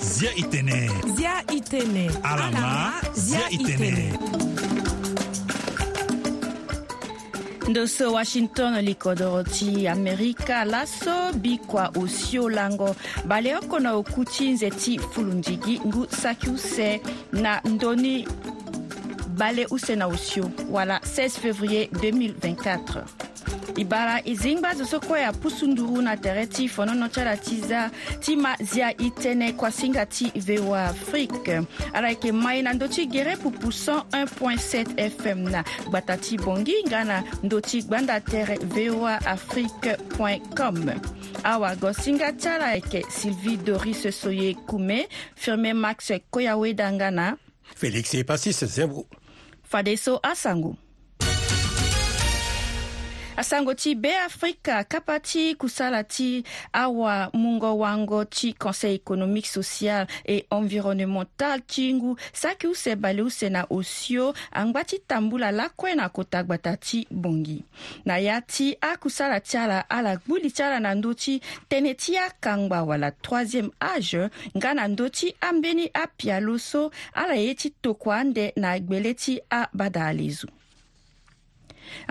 zia i tene zia i tene ala ma zia i tene ndo so washington likodo ti amerika laso bikua osio lango bale oko na oku ti nze ti fulundigi ngu saki use na ndöni bale use na osio wala 16 février 2024 e bara e zingba zo so kue apusu nduru na tere ti fonono tyara ti za ti ma zia e tënë kuasinga ti voa afrique ala yeke mai na ndö ti gere pupu 101.7 fm na gbata ti bongi nga na ndö ti gbanda tere voa afrique com awagosinga ti ala yeke sylvie doris soye kume firme max koyaweda nga na félix epasis zembo fadeso asango asango ti beafrika kapa ti kusala ti awamungo wango ti conseil économique social et environnemental ti ngu saki use bale use na osio angba ti tambula lakue na kota gbata ti bongi na ya ti akusala ti ala ala gbuli ti ala na ndö ti tënë ti akangba wala troisiéme age nga na ndö ti ambeni apia lo so ala ye ti tokua ande na agbele ti abada ale zo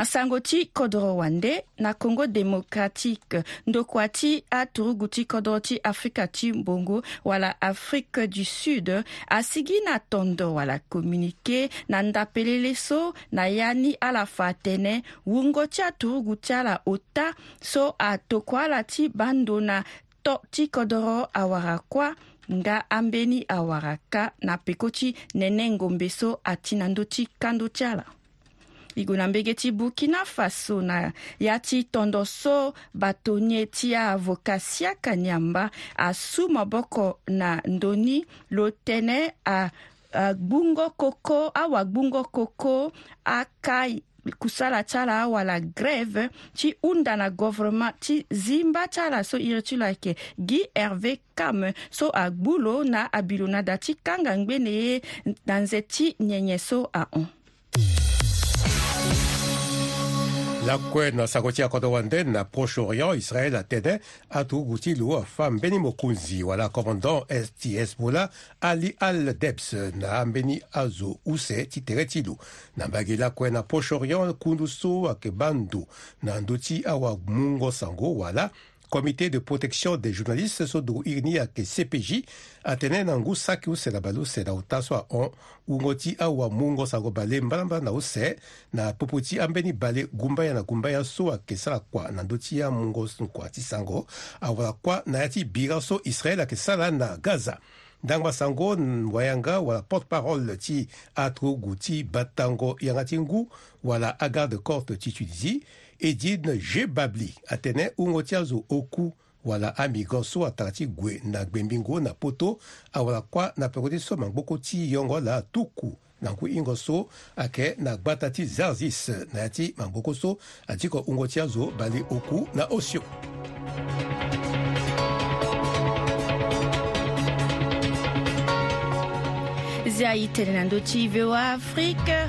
sango ti kodro wande na congo démocratique ndoko ti aturugu ti kodro ti afrika ti mbongo wala afrique du sud asigi na tondo wala communiqué na ndapelele so na ya ni ala fa tënë wungo ti aturugu ti ala ota so atoko ala ti bando na to ti kodro awara kuâ nga ambeni awara ka na peko ti nene ngombe so ati na ndö ti kando ti ala e go na mbege ti burkina faso na ya ti tondo so bato ni ti avoka siaka ni amba asu maboko na ndöni lo tënë agbungo koko awagbungo koko aka kusala ti ala awala grève ti hunda na gouvernement ti zimba ti ala so iri ti lo ayeke guy hervé kame so agbu lo na abilo na da ti kanga ngbene ye na nze ti nyenye so ahon lakwena sa kotia kotowa nde na proche-orient israel atede atuguti luofa ambeni mokonzi wala commandant esti hezbollah ali al debs na ambeni azo use ti tere ti lu na mbage lakue na proche-orient kundu so ayeke ba ndu na ndö ti awamungo sango wala Comité de protection des journalistes sodo que CPJ atene na ngu saki balo se usela utaso ahon ungo ti awa mungo ngosango bale mbalambala na use na popo ti ambeni bale gumbaya na gumbaya so ayeke sara kua na ndö ti ya mu ngoso kua ti sango awala kua na ya ti bira so israel ayeke sara na gaza ndangba sango wayanga wala porte-parole ti atro gu ti ba yanga ti ngu wala agarde corte ti tunisie e di na ge babli atene hungo ti azo oku wala amigo so atara ti gue na gbembingo na poto awala kuâ na peko ti so mangboko ti yongo la atuku na ngu hingo so ayeke na gbata ti zarzis na ya ti mangboko so adiko hungo ti azo bale oku na osio zia e tene na ndö ti voa afrique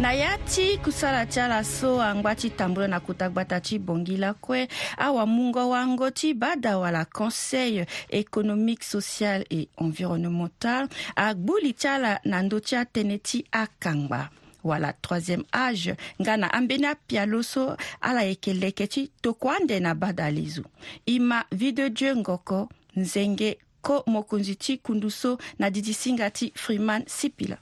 na ya ti kusala ti ala so angba ti tambula na kuta gbata ti bongi lakue awamungo wango ti badawa la conseil économique social et environnemental agbuli ti ala na ndö ti atënë ti akangba wala troisième âge nga na ambeni apia lo so ala yeke leke ti tokue na bada lezu e ma vie de dieu ngoko nzenge ko mokonzi ti kundu so na didisinga ti freeman sipila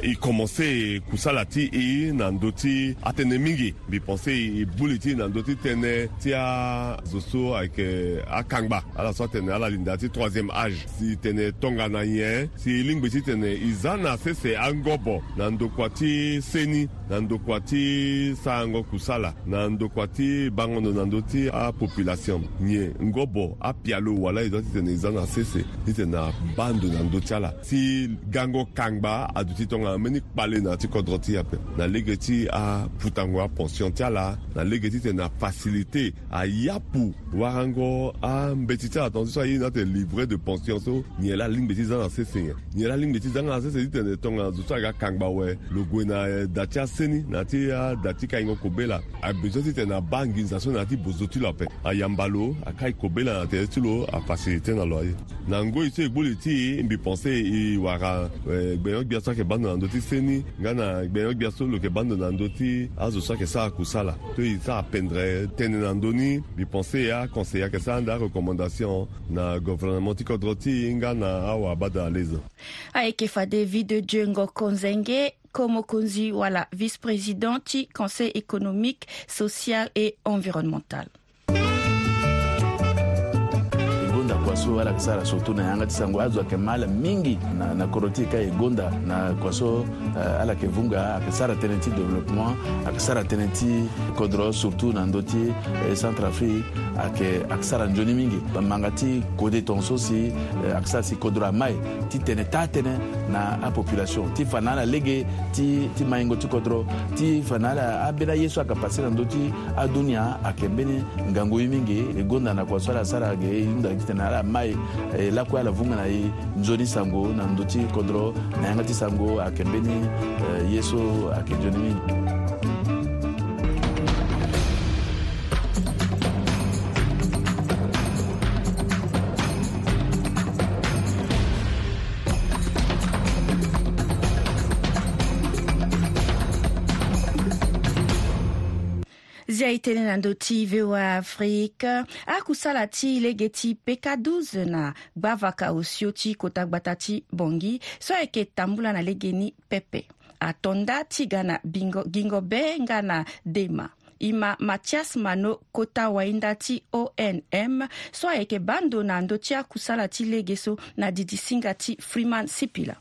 ikomɔse euh, kusala ti i na ndö ti atene mingi mbi pɔnse i buli ti na ndö ti tënë ti azo so ayeke akangba ala so atene ala linda ti troisiéme age si tene tongana nyen si lingbi ti tene e za na sese angobo na ndokua ti seni na ndokua ti saango kusala na ndokua ti bangondo na ndö ti apopulation nyen ngobo apia lo wala e zo ti tene e za na sese ti tene abandu na ndö ti ala si gango kangba adu ti tonga tonga ambeni kpale na ti kodro ti ape na lege ti aputango apension ti ala na lege ti tene afacilité ayapu warango ambeti ti ala tongaso so aye na tene livret de pension so nyen la lingbi ti zanga asese nyen nyen la lingbi ti zanga asese ti tene tongaso so ayeke akangba awe lo gue na eh, da ti aseni na ti ada ti kahingo kobela abezo ti tene aba nginza so na ti bozo ti lo ape ayamba lo akae kobela na tene ti lo afacilité na lo aye na ngoi so egboli ti mbi pense e wara eh, gbeyangbi aso ayeke ba na na ndö ti seni nga na gbene gbia so lo yeke bando na ndö ti azo so ayeke sara kusala to e sara pendre tënë na ndö ni biponse ye aconseille ayeke sara nda recommandation na gouvernement ti kodro ti nga na awabada alezo ayeke fa david diongo nzenge ko mokonzi wala vice-président ti conseil économique social et environnemental so alakisala surtout na ye anga ti sango azwake mala mingi na, na koro ti e ka e gonda na kua so uh, ala yeke vunga ayeke sara tënë ti développement ayeke sara tënë ti kodro surtout na ndö ti eh, centre afrique ayeke ayeke sara nzoni mingi manga ti kode tongaso si eh, ayeke sara si kodro amae ti tene taa tënë na apopulation ti fa na ala lege ti, ti maingo ti kodro ti fa na ala ambeni ye so ayeke passe na ndö ti adunia ayeke mbeni ngangu ye mingi e gonda na kua so ala sara ayeke hunda tene ala ma ye lakuya la vunga na ye nzoni sango na ndö ti kodro na yanga ti sango ayeke mbeni euh, ye so ayeke nzoni mingi tënë na ndö ti voa afrique akusala ti lege ti peka 12 na gbavaka osio ti kota gbata ti bongi so ayeke tambula na lege ni pepe atonda ti ga na bingo, gingo benga na dema e ma mathias mano kota wahinda ti onm so ayeke bando na ndö ti akusala ti lege so na didisinga ti freeman sipila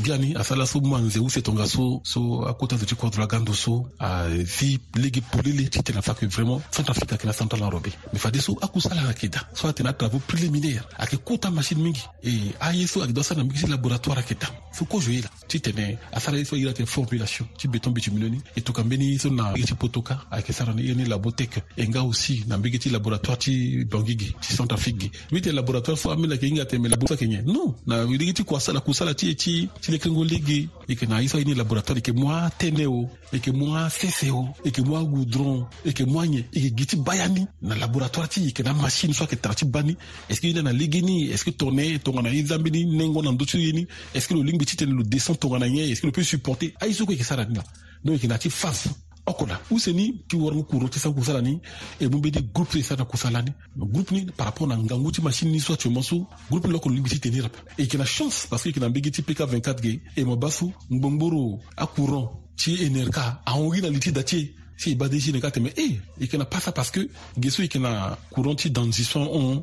biani asala so ma anze use tonga so so akota zo ti kodro agando so azi lege polele ti tene afaka vraiment centrafrique ayeke na central arobe me fade so akusala sala na yeke da so atene atravau préliminaire ayeke kota machine mingi e aye so ayeke doit sara na mingi ti laboratoire ayeke da so kozo ye la ti tene asara ye so airi atene formulation ti beton bituminio ni e toka mbeni so na mbege ti potoka ayeke sara na ye ni laboteke e nga aussi na mbege ti laboratoire ti dongi gi ti centrafrique gi mbi tene laboratoire so ambeni ayeke hinga teme me laboratoire ayeke nyen non na lege ti kua sala kusala ti e ti e yeke ngo lege e yeke na aso ye ni laboratoire e yeke mu atënë o e yeke mu asese o e yeke mu agoudron e yeke mu anyen e yeke gi ti ba ya ni na laboratoire ti yeke na machine so ayeke tara ti ba ni est ce que ye ni na lege ni est ce que tongana ye tongana ye nzambe ni nengo na ndö ti ye ni est ce que lo lingbi ti tene lo descend tongana nyen est ce que lo peut supporter aye so kue yeke sara ni la donc yeke na ti face okola useni ti warngu kuro ti sara kusala ni e mu mbeni groupe ti e sara na kusala ni groupe ni par rapport na ngangu ti machine ni so atiomo so groupe ni lokolo lingbi ti tene rape e yeke na chance parce que yeke na mbege ti pk 24 ge e mo ba so ngbongboro akuran ti e nere ka ahon ri na li ti da ti e si e ba desi ne ka tene e eh, yeke na pas ça parce que ge so yeke na courant ti danzi so hon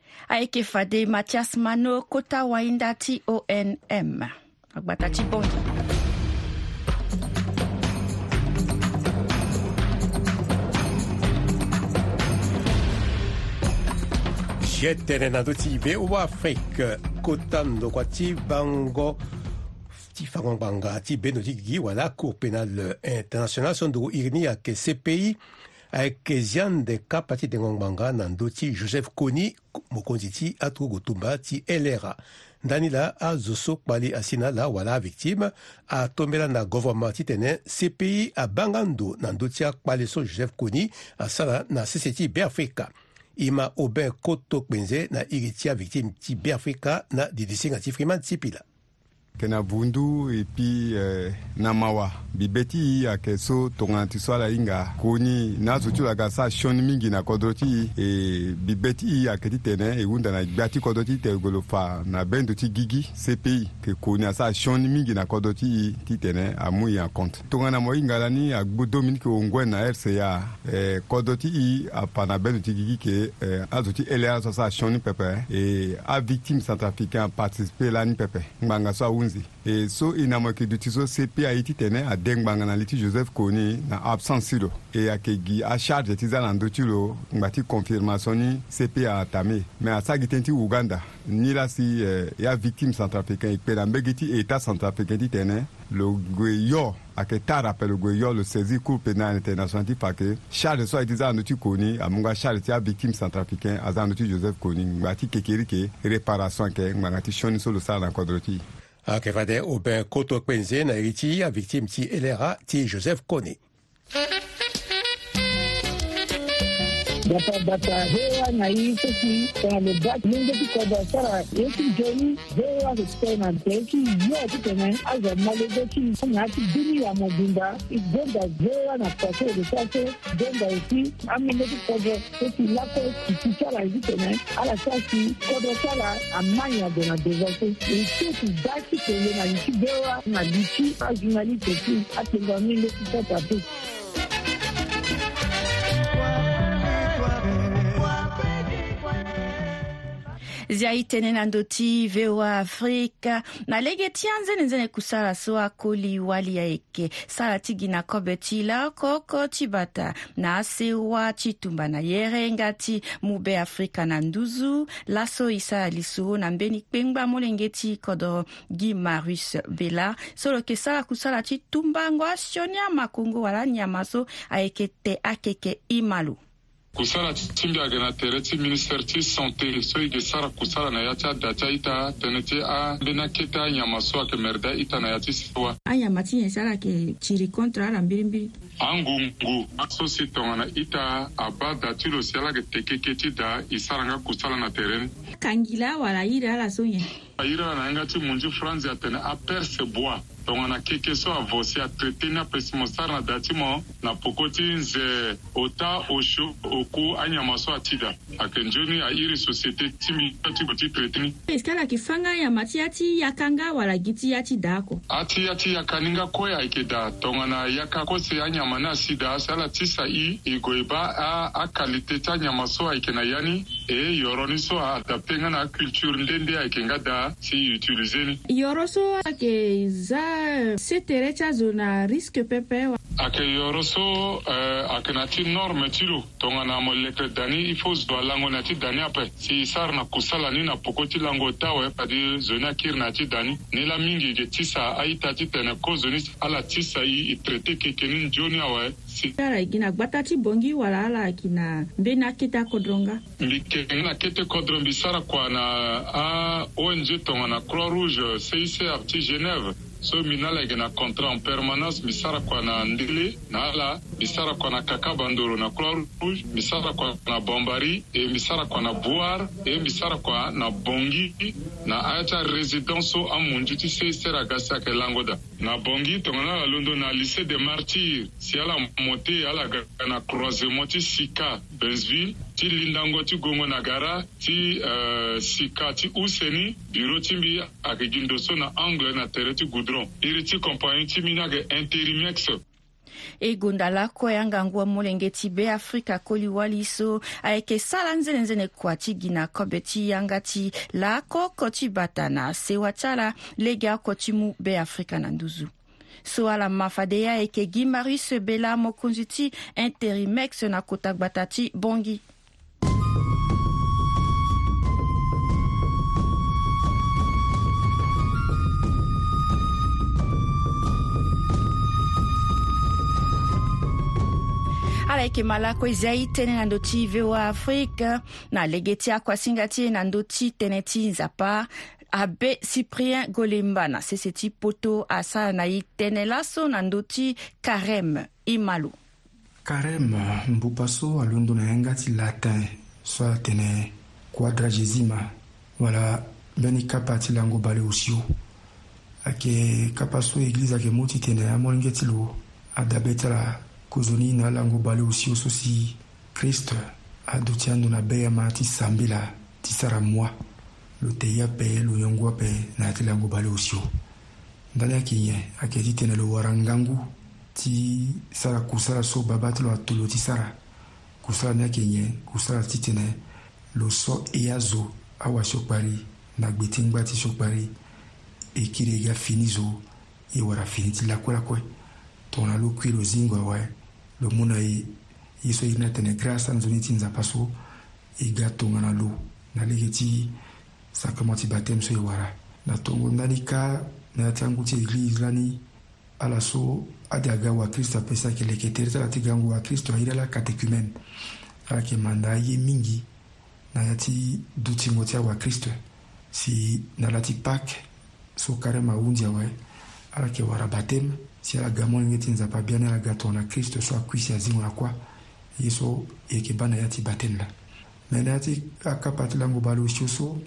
fade Mathias Mano kota wainda TONM agbata na ndö ti wa afrique kota ndokua ti bango ti fangongbanga ti ou ndö ti cour pénale internationale so ndökö iri ni ayeke cpi kezian de kapa ti dengo ngbanga na ndö ti joseph koni mokonzi ti atogo tumba ti lra ndani la azo so kpali asi na la wala avictime atombela na gouvernement titene cpi abanga ndo na ndö ti akpali so joseph koni asala na sese ti beafrika e ma obin koto kpenze na iri ti avictime ti beafrika na didisinga ti freman ti pila kenabundu epi eh, na mawa bibe ti ayeke so tonganti so ala hinga kuni na azo ti lo ayeke asara sioni mingi na kodro ti e bibe ti ayeke titene e hunda na gbia ti kodro ti tene golo fa na bendo ti gigi cpi yeke kuni asara sioni mingi na kodro ti titene amû e en compte tongana mo hinga lani agbu dominique ongwen na rca eh, kodro ti e afa na bendo ti gigi yeke eh, azo ti ele ala so asara sioni pepe e avictime centrafricain participe lani pepe ngbanga so ahunda wunzi e so e na mo yeke duti so sepe aye ti tene adengbanga na li ti joseph koni na absence ti lo e ayeke gi acharge ti za na ndö ti lo ngba ti confirmation ni sepe atame me asagi tënë ti uganda ni la si eh, ya victime centrafricain e kpe na mbege ti état centrafricain ti tene lo gue yo ayeke tâ rappel lo gue yo lo saisi cour pénal international ti pake charge so aye ti za na ndö ti koni amungo acharge ti avictime centrafricain aza na ndö ti joseph koni ngba ti kekeri yeke réparation ayeke ngbanga ti sioni so lo sara na kodro ti A Akevade Aubin Koto Kwenze na a victime ti elera ti Joseph Kone. batapata hewa na hii sisi kanalobaki yenge ti kodro sara ye ti geni hewa so ti tene na tene ti yo ti tene azo molege ti anga ti bini ya mobimba e denda hewa na paso lo so aso denda e ti amenge ti kodro so ti lako kiti sara e ti tene ala so asi kodro sara amani ado na develope e so ti da ti tene na li ti hewa na li ti azuna li tene ti atengua menge ti tata ti zia tënë na ndö ti voa afrika na lege ti anzene nzene kusara so akoli wali ayeke sara ti gi na kobe ti laoko ti bata na asewa ti tumba na yerenga ti mu be afrika na nduzu laso e sara liso na mbeni kpengba molenge ti kodro gi marius bela so lo yeke sara kusala ti tumbango asioni amakongo wala nyama so ayeke te akeke i ma lo kusala chimbiaga na tere ti ministère ti santé so yeke sara kusala na ya ti ada ti aita tënë ti ambeni akete anyama so ayeke mere da ita na ya ti si wa anyama ti nyen sara ayeke tiri contre ala mbirimbiri angungu aso si tongana ita abâ da ti lo si ala yeke teke kê ti da e sara nga kusala na tere ni kangi la awara airi ala so nyen airi na yanga ti munzi france atene aperceboa tongana keke so avosi atraité ni apesi mo sara na da ti mo na poko ti nze ota osio oku anyama so ati da ayeke nzoni airi société ti mi ti gue ti traité ni e si ala yeke fanga anyama ti ya ti yaka nga wala gi ti ya ti daa oko ati ya ti yaka ni nga kue ayeke da tongana yaka kose anyama ni asi da asi ala ti sa i e gue e ba akalité ti anyama so ayeke na ya ni e yoro ni so aadapte nga na aculture nde nde ayeke nga da See si to y a aussi risque pepe ake yɔrɔ so uh, eh, ake nati nor metilo tonganamo leke dani i fo zo alango nati dani ape si sar na kusala ni na poko ti lango tawe padi zoni akiri na ti dani ni la mingi ge ti sa aita ti tene kozoni ala ti sa i, i traité keke ni nzioni awe si ala e gi na gba ta ti bongi wala ala ayeke na mbeni akete akodronga mbi keke ni na kete kodro mbi sara kua na aong tongana croix rouge cic ti genève so mi na lege na contrat en permanence mi sara kua na ndele na ala mi sara kua na kaka bandoro na croix rouge mi sara kua na bombari e mi sara kua na boar e mi sara kua na bongi na aya ti arésidence so amunzu ti se sere aga si ayeke lango da na bongi tongana la londo na lycée de martyr si ala mote ye ala ga na croisement ti sika bensville ti lindango ti gongo na gara ti uh, sika ti useni biro ti mbi ayeke gi ndo so na angle na tere ti goudron iri ti compagnie ti mbi ni ayeke intérimex e gonda lakue yangangu amolenge ti be afrika koliwali so ayeke sara nzene-nzene kua ti gi na kobe ti yanga ti laakoko ti bata na sewa ti ala lege oko ti mu be afrika na nduzu so ala mafa de ye ayeke gi marius bela mokonzi ti intérimex na kota gbata ti bongi ala yeke mä lakue zia ye tënë na ndö ti voa afrique na lege ti akuasinga ti e na ndö ti tënë ti nzapa abe cyprien golemba na sese ti poto asara na ye tënë laso na ndö ti carême i ma lo carême mbu paso alondo na yanga ti latin so atene quadragesima wala mbeni kapa ti lango bale osio ayeke kapa so église ayeke mû titene amolenge ti lo adabe tara kozoni na lango balew si o so si kristo ado ti andö na be ama ti sambi la ti sara moi lo tei ape lo yongu ape na ya ti lango balew si o ndani ayeke nyen ayeke ti tene lo wara ngangu ti sara kusala so babâ ti lo atolo ti sara kusala ni ayeke nyen kusala ti tene lo so e azo awasiokpari na gbe ti ngba ti siokpari e kiri e ga fini zo e wara fini ti lakue lakue tongana lo kui lo zingo awe lo mu na e ye so iri na tene grâce anzoni ti nzapa so e ga tongana lo na lege ti sakama ti batême so e wara na tongo ndani ka na ya ti angu ti église lani ala so ade aga wakristo apesa yeke leke tere ti ala ti ga ngu wakristo airi ala katécumène ala yeke manda aye mingi na ya ti dutingo ti awakristo si na la ti pâke so karême ahunzi awe ala yeke wara batême si alaga mwana ngeti nzapa abiani alaga tongana na kristo so akui si azingo na kuâ ye so yeke ba na ya ti batene la me na ya ti akapa ti lango ba lo sio so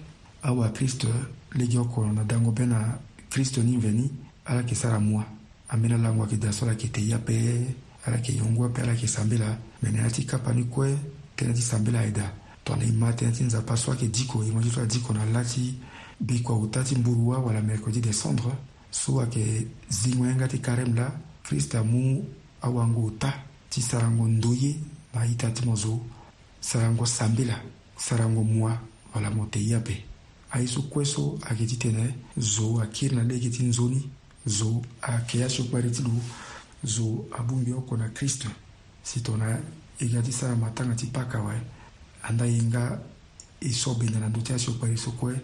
awakristo lege oko na dango be na kristo ni mveni ala yeke sara mu ambeni alango ayeke da so ala yeke te ya peë ala yeke yongo ape ala yeke sambe la me na ya ti kapa ni kue tënë ti sambe la ayeda tongana e ma tënë ti nzapa so ayeke diko e ngo ti so adiko na laa ti be kua uta ti mburu awala mercredi décembre so ayeke zingo yanga ti karême la krista mu awango ota ti sarango ndo ye na aita ti mo zo sarango sambela sarango mua wala mo te ya be aye so kue so ayeke ti tene zo akiri na lê yeke ti nzoni zo ayeke ya siokpari ti lo zo abungbi oko na krist si tongana e ga ti sara matanga ti paka awe anda ye nga e so bena na ndö ti asiokpari so kue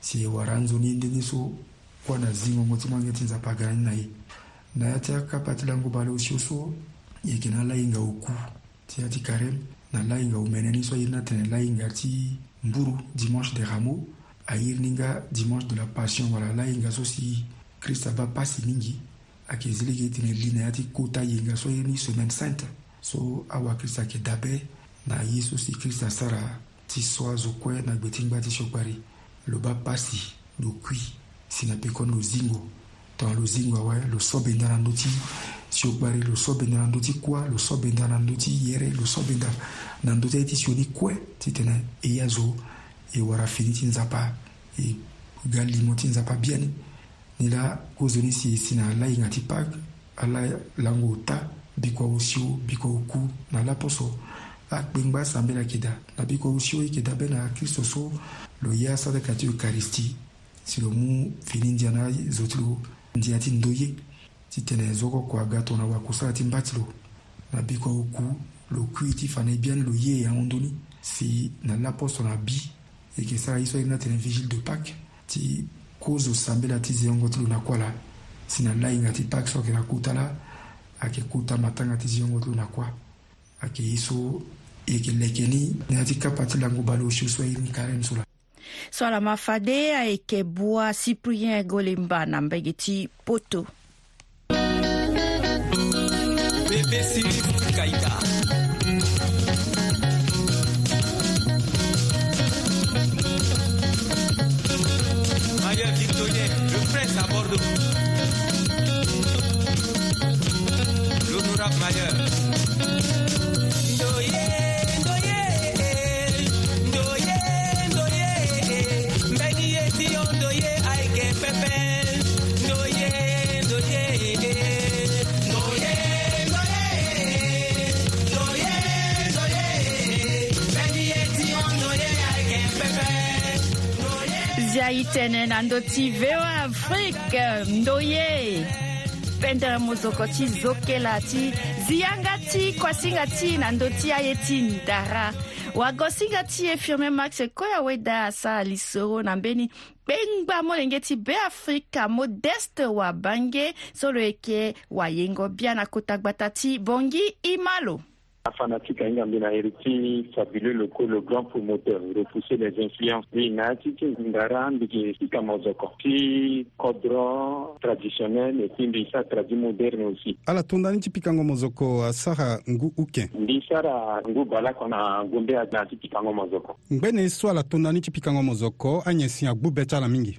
si e wara nzoni ye ndeni so kuwa na zingongo ti mange ti nzapa ga ni na ye na ya ti akapa ti lango ba lo sio so e yeke na lahinga oku ti ya ti karême na lahinga omene ni so airi ni atene lahinga ti mburu dimanche des rameaux airi ni nga dimanche de la passion wala lahinga so si krist aba pasi mingi ayeke zili yeke tene li na ya ti kota yenga so airi ni semaine sainte so awakristo ayeke dabe na ye so si kristo asara ti so azo kue na gbe ti ngba ti siokpari lo ba pasi lo kui si na pekoni lozingo tongana lozingo awa loso benda na ndö ti si ogba re lo so benda na ndö ti kuâ lo so benda na ndö ti yere lo so benda na ndö ti aye ti sioni kue ti tene e ya zo e wara fini ti nzapa e ga limo ti nzapa biani ni la kozo ni si si na ala hinga ti pâke ala lango ota bikua osio bikua oku na ala poso akpengba asambe na yeke da na bikua osio yeke da be na kristo so lo ye asaraka ti ekaristi si lo mu fini ndia na zo ti lo ndia ti ndö ye ti tene nzɔ kɔkɔa ga tɔ na wakosa ti mba ti lo na bi kua oku lo kui ti fa na e bia ni lo ye e ahondöni si na la poso na bi e yeke sara ye so ayebe ni atene vigile de pâke ti kozo sambela ti ze yongo ti lo na kuâ la si na la hinga ti pâke so ayeke na kuta la ayeke kuta matanga ti ze yongo ti lo na kuâ ayeke ye so e yeke leke ni na ya ti kapa ti lango ba lo siusu aye ni karen so la Swala mafade ayeke bua cyprien golemba na mbege ti poto bebesi kaika L'honorable Mailleur. ngai tene na ndö ti voa afrique ndö ye pendere mozoko ti zokela ti zianga ti kuasinga ti na ndö ti aye ti ndara wagosinga ti e firme max koya weda asa lisoro na mbeni kpengba molenge ti beafrika modeste wabange so lo yeke wayengo bia na kota gbata ti bongi i malo fanatique à Ngambinaeri qui fabuleux le coup, le grand promoteur, repousser les influences. Lui, Natiki, Ngaran, Bigika Mozoko, qui traditionnel et puis Mbisa traduit moderne aussi. Ala tondani tipikango Mozoko, Sara Ngu Uke. Mbisara Ngu Bala qu'on a Ngumbe à Natiki Kango Mozoko. Mbene soit la tondani tipikango Mozoko, Agnesi Agbu Betala Mingi.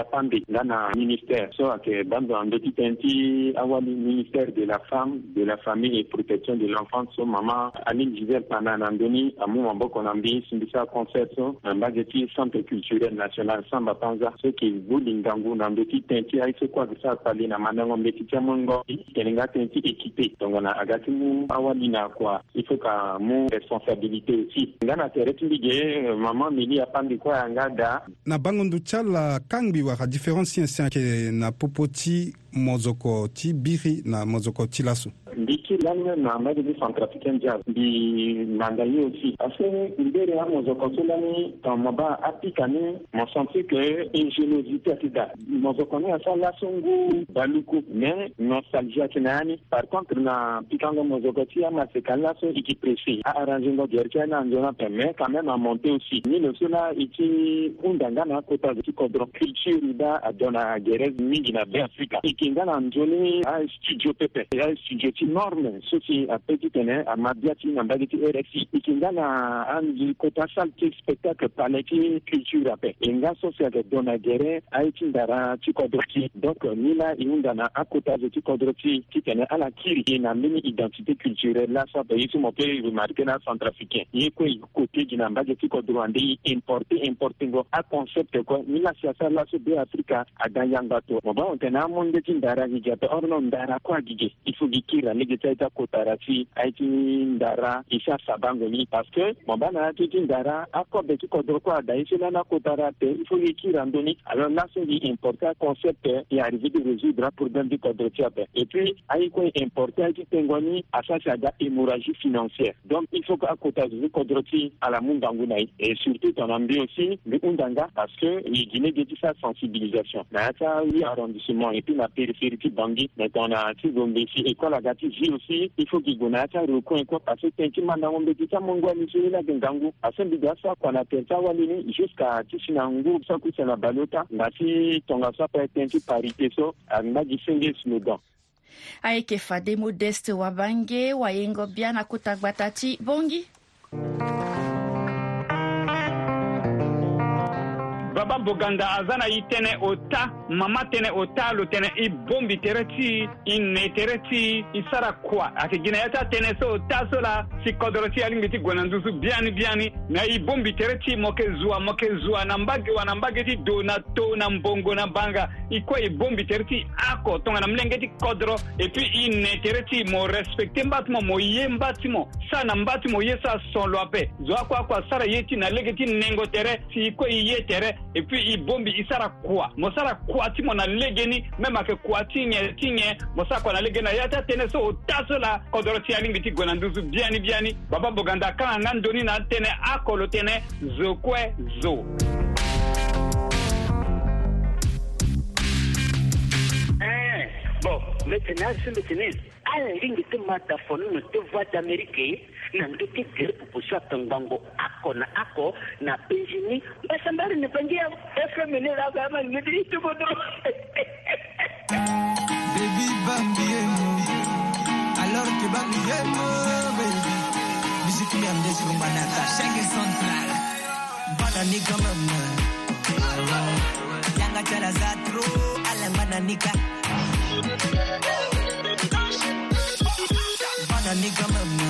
la femme nga na ministère so ayeke gbambe andöti tënë ti awali ministère de la femme de la famille et protection de l'enfant, son maman aline gisel pana na ndöni amu maboko na mbi simbi so so na mbage ti centre culturel national samba panza so yeke gu un na tinti ti tënë ti aye so kuâ so akpale na mandango mbeti ti amongo tene nga ti équipé tongana on aga ti mu awali na kua il faut ka mu responsabilité aussi nga na tere ti mbige mama mbeli apambe da na bango ndu ti kangbi mbi wara différence si ancien ayeke na popo ti mozoko ti biri na mozoko ti laso ndiki namwe nambaje ndi centre africain jazz ndi nanda ye aussi parce que mbere ya mozo konsola ni maba apika ni mo senti que ingéniosité atida mozo koni asala sungu baluku mais nostalgie atina yani par contre na pikango mozo koti ya masekala so iki presi a arranger ngo gerkia na njona pe mais quand même a monter aussi ni no sona iki undanga na kota ki kodro culture da adona gerez mingi na be afrika ikinga na njoni a studio pepe a si soki euh, ti tene amabia ti na mbage ti ere si e yeke nga na angi kota sale ti spectacle pale ti culture ape e nga so si ayeke do na gere aye ti ndara ti kodro ti donc ni la e hunda na akota zo ti kodro ti titene ala kiri e na mbeni identité culturelle la so ape ye so mo peut remarke na centrafricain ye kue côté gi na mbage ti kodro ande e importe importe aconcept kue ni la si la laso be afrika ada yanga to mo ba on tene amonde ti ndara gi ape or no ndara kue agi gi e faut gi kiri zanigitsaita a été ndara isa sabango ni parce que mon bana na tiki ndara akɔbe ti kɔdɔrɔ kɔ ada isi nana kotara te il faut ye kira ndoni alors là c'est important concept et arrivé de résoudre problème du kɔdɔrɔ ben. et puis ayi quoi important aiki tengoni asasi ada hémorragie financière donc il faut que akota zuzu kɔdɔrɔ ti ala mun et surtout en Ambi aussi le undanga parce que ni guinée de ti sa sensibilisation mais ça oui arrondissement et puis na périphérie ti bangi mais tɔn na ti gombe si école aga kivirusi ifoki gue na yâ rokõe kõ parce tẽn tɩ manda wõmbe tɩ t'a mongo a misiri la gẽngangu a sẽn bɩ sa kɔna tẽn t'a ni jusqu'à tɩ sẽna n gurb sa kusẽna balota nda tɩ tõnga sa pa tẽn tɩ parité so angbâ gi senge slogan ayeke fade modeste wabange wayengo bia na kota gbata ti bongi babamboganda aza na ye tënë mama tene o taalu tene i bombi tere ti i nei tere ti i sara kuwa ate ginayata tene so o taaso la si kodoro ti alingbi ti gwenandusu biani biani na i bombi tere ti mo yeke zuwa mo yeke zuwa na mbage wa na mbage ti do na to na mbongo na banga i kue e bombi tere ti ako tongana milenge ti kodro e puis i ne tere ti mo respecte mba ti mo mo ye mba ti mo sara na mba ti mo ye so ason lo ape zo akue akua sara ye ti na lege ti nengo tere si i kue i ye tere e puis i bombi i sara kua mo sara kua kuwa ti mo na legeni me ma ke nyen ti nyen mo sara legeni na yata tɛnɛ so o taso la kɔdɔrɔ tiyani biti nduzu biani biani baba boganda kan ŋa na tɛnɛ a kɔlo tɛnɛ zokwɛ zo eh, bon maintenant c'est maintenant an ringi te ma da fɔni no te voix d'amérique eh. na nge ti tere pupusu atongbango ako na ako na penzi ni mbasambari ni pangia fm ni lava ama nge ti itogodo Baby bambiemo, alors que bambiemo, baby. Musique mi amde sur Banata, Schengen Central. Banani quand même. Yanga tala zatro, ala bananika. Banani quand même.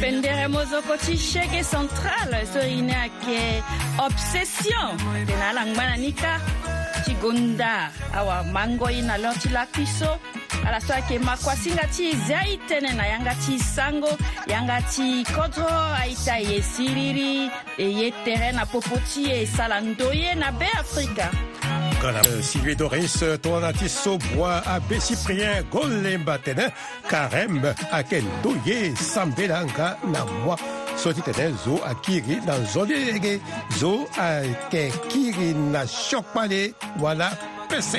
pendere mozokoti shege central sorine ayeke obsession tene ala ngba na ni ka ti gonda awamango ye na lor ti laku so ala so ayeke makua singa ti zia e tënë na yanga ti sango yanga ti kodro aita e ye siriri e ye tere na popo ti e sara ndo ye na beafrika Nicolas, euh, Sylvie Doris, euh, au Bois, Abbé Cyprien, Golem Batene, Carême, Aken sambelanga Sambelanka, Namwa, Sotitene, Zo Akiri, dans Zolé, Zo Aken Kiri, Na Chokpale, voilà Pessé.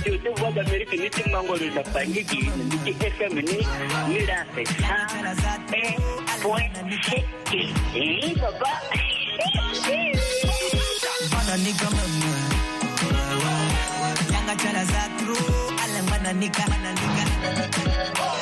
ndio Voice ya America ni timango litafanyiki ni FM ni ni rafe sana eh point eh baba nika mama yanga chala za true alamba nika nika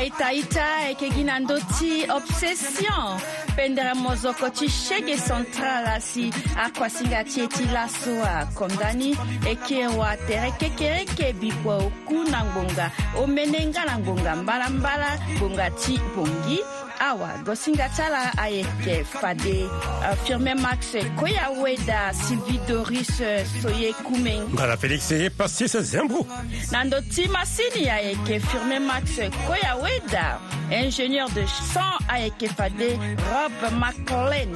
aitaita ayeke gi na ndö ti obsession pendere mozoko ti chege central asi akuasinga ti e ti laso akondani e kiri wa tere kekereke bikua oku na ngbonga omene nga na ngbonga mbalambala ngbonga ti bongi awa gosinga tala ayeke fade uh, Firme max koya weda sylvie doris euh, soye kume mbala félix e pastice zembo na Nandoti ti masini ayeke firmé max koya weda ingénieur de a ayeke fade rob maclen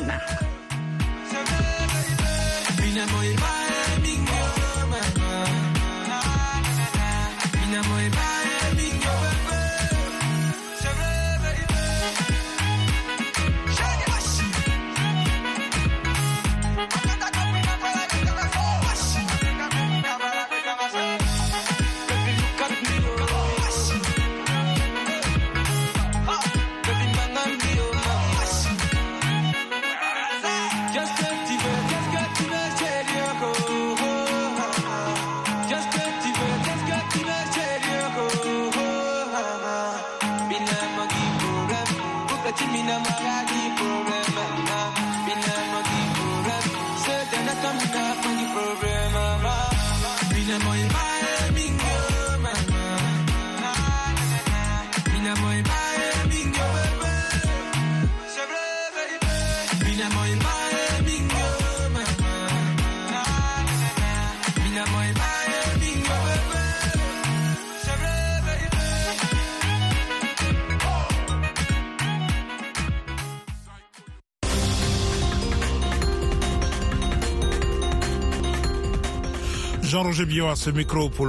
Jean-Roger Billon à ce micro pour